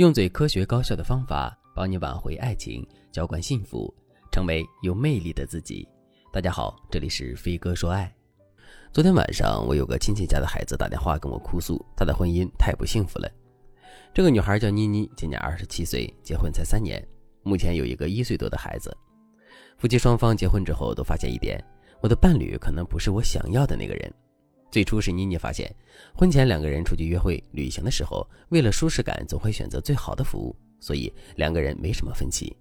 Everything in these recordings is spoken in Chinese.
用最科学高效的方法帮你挽回爱情，浇灌幸福，成为有魅力的自己。大家好，这里是飞哥说爱。昨天晚上，我有个亲戚家的孩子打电话跟我哭诉，他的婚姻太不幸福了。这个女孩叫妮妮，今年二十七岁，结婚才三年，目前有一个一岁多的孩子。夫妻双方结婚之后都发现一点，我的伴侣可能不是我想要的那个人。最初是妮妮发现，婚前两个人出去约会、旅行的时候，为了舒适感，总会选择最好的服务，所以两个人没什么分歧。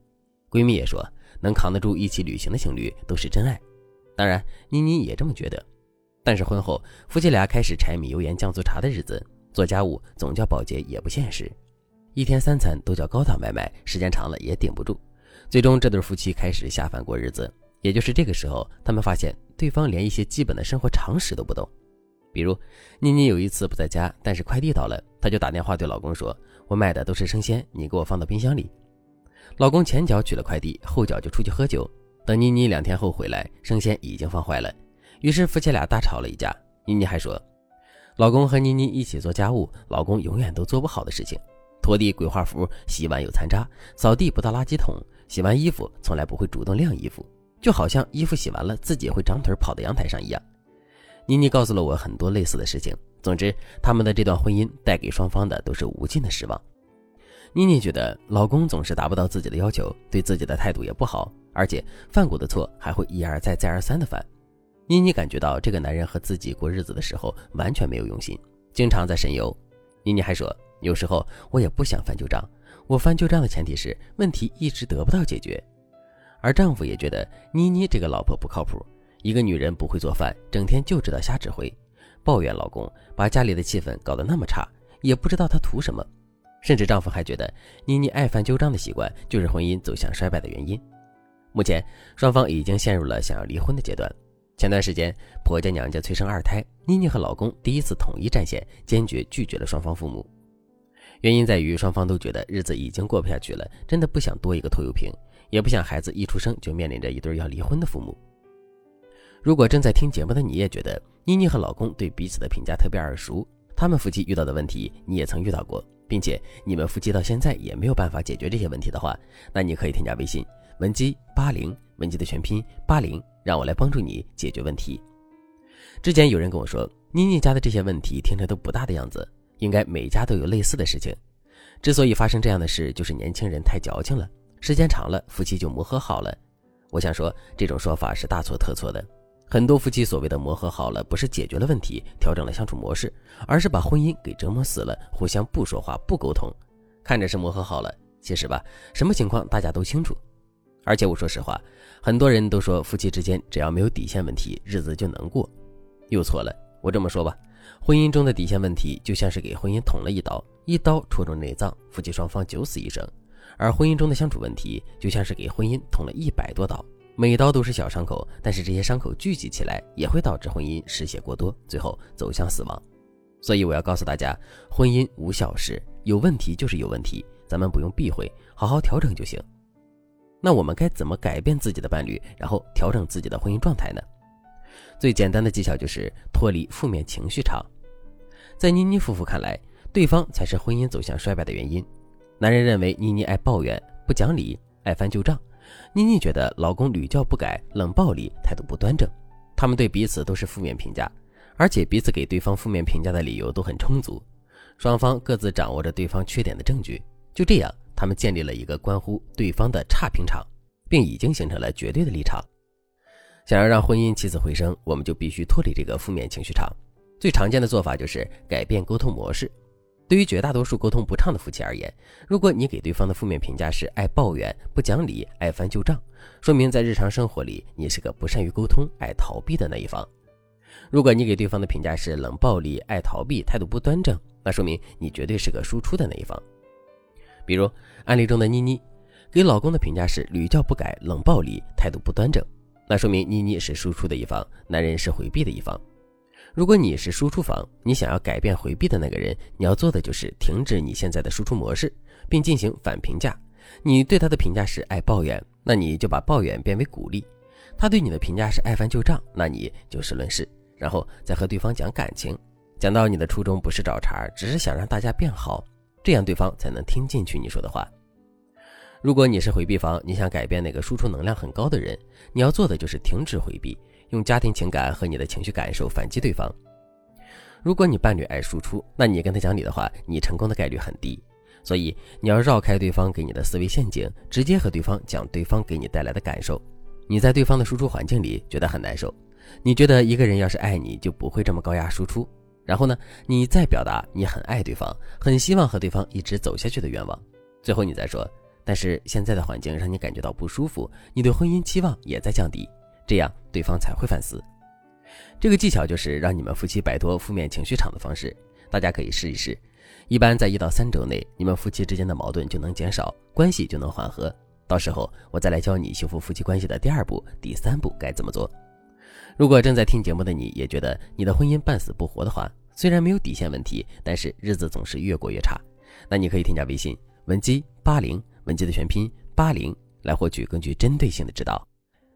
闺蜜也说，能扛得住一起旅行的情侣都是真爱。当然，妮妮也这么觉得。但是婚后，夫妻俩开始柴米油盐酱醋茶的日子，做家务总叫保洁也不现实，一天三餐都叫高档外卖，时间长了也顶不住。最终，这对夫妻开始下饭过日子。也就是这个时候，他们发现对方连一些基本的生活常识都不懂。比如，妮妮有一次不在家，但是快递到了，她就打电话对老公说：“我买的都是生鲜，你给我放到冰箱里。”老公前脚取了快递，后脚就出去喝酒。等妮妮两天后回来，生鲜已经放坏了。于是夫妻俩大吵了一架。妮妮还说：“老公和妮妮一起做家务，老公永远都做不好的事情：拖地鬼画符，洗碗有残渣，扫地不到垃圾桶，洗完衣服从来不会主动晾衣服，就好像衣服洗完了自己会长腿跑到阳台上一样。”妮妮告诉了我很多类似的事情。总之，他们的这段婚姻带给双方的都是无尽的失望。妮妮觉得老公总是达不到自己的要求，对自己的态度也不好，而且犯过的错还会一而再、再而三的犯。妮妮感觉到这个男人和自己过日子的时候完全没有用心，经常在神游。妮妮还说，有时候我也不想翻旧账，我翻旧账的前提是问题一直得不到解决。而丈夫也觉得妮妮这个老婆不靠谱。一个女人不会做饭，整天就知道瞎指挥，抱怨老公把家里的气氛搞得那么差，也不知道他图什么。甚至丈夫还觉得妮妮爱翻旧账的习惯就是婚姻走向衰败的原因。目前双方已经陷入了想要离婚的阶段。前段时间婆家娘家催生二胎，妮妮和老公第一次统一战线，坚决拒绝了双方父母。原因在于双方都觉得日子已经过不下去了，真的不想多一个拖油瓶，也不想孩子一出生就面临着一对要离婚的父母。如果正在听节目的你也觉得妮妮和老公对彼此的评价特别耳熟，他们夫妻遇到的问题你也曾遇到过，并且你们夫妻到现在也没有办法解决这些问题的话，那你可以添加微信文姬八零，文姬的全拼八零，让我来帮助你解决问题。之前有人跟我说，妮妮家的这些问题听着都不大的样子，应该每家都有类似的事情。之所以发生这样的事，就是年轻人太矫情了，时间长了夫妻就磨合好了。我想说，这种说法是大错特错的。很多夫妻所谓的磨合好了，不是解决了问题，调整了相处模式，而是把婚姻给折磨死了，互相不说话、不沟通，看着是磨合好了，其实吧，什么情况大家都清楚。而且我说实话，很多人都说夫妻之间只要没有底线问题，日子就能过，又错了。我这么说吧，婚姻中的底线问题就像是给婚姻捅了一刀，一刀戳中内脏，夫妻双方九死一生；而婚姻中的相处问题就像是给婚姻捅了一百多刀。每刀都是小伤口，但是这些伤口聚集起来也会导致婚姻失血过多，最后走向死亡。所以我要告诉大家，婚姻无小事，有问题就是有问题，咱们不用避讳，好好调整就行。那我们该怎么改变自己的伴侣，然后调整自己的婚姻状态呢？最简单的技巧就是脱离负面情绪场。在妮妮夫妇看来，对方才是婚姻走向衰败的原因。男人认为妮妮爱抱怨、不讲理、爱翻旧账。妮妮觉得老公屡教不改、冷暴力、态度不端正，他们对彼此都是负面评价，而且彼此给对方负面评价的理由都很充足，双方各自掌握着对方缺点的证据，就这样，他们建立了一个关乎对方的差评场，并已经形成了绝对的立场。想要让婚姻起死回生，我们就必须脱离这个负面情绪场。最常见的做法就是改变沟通模式。对于绝大多数沟通不畅的夫妻而言，如果你给对方的负面评价是爱抱怨、不讲理、爱翻旧账，说明在日常生活里你是个不善于沟通、爱逃避的那一方；如果你给对方的评价是冷暴力、爱逃避、态度不端正，那说明你绝对是个输出的那一方。比如案例中的妮妮，给老公的评价是屡教不改、冷暴力、态度不端正，那说明妮妮是输出的一方，男人是回避的一方。如果你是输出方，你想要改变回避的那个人，你要做的就是停止你现在的输出模式，并进行反评价。你对他的评价是爱抱怨，那你就把抱怨变为鼓励；他对你的评价是爱翻旧账，那你就事论事，然后再和对方讲感情，讲到你的初衷不是找茬，只是想让大家变好。这样对方才能听进去你说的话。如果你是回避方，你想改变那个输出能量很高的人，你要做的就是停止回避，用家庭情感和你的情绪感受反击对方。如果你伴侣爱输出，那你跟他讲理的话，你成功的概率很低。所以你要绕开对方给你的思维陷阱，直接和对方讲对方给你带来的感受。你在对方的输出环境里觉得很难受，你觉得一个人要是爱你就不会这么高压输出。然后呢，你再表达你很爱对方，很希望和对方一直走下去的愿望。最后你再说。但是现在的环境让你感觉到不舒服，你对婚姻期望也在降低，这样对方才会反思。这个技巧就是让你们夫妻摆脱负面情绪场的方式，大家可以试一试。一般在一到三周内，你们夫妻之间的矛盾就能减少，关系就能缓和。到时候我再来教你修复夫妻关系的第二步、第三步该怎么做。如果正在听节目的你也觉得你的婚姻半死不活的话，虽然没有底线问题，但是日子总是越过越差，那你可以添加微信文姬八零。文姬的全拼八零来获取更具针对性的指导。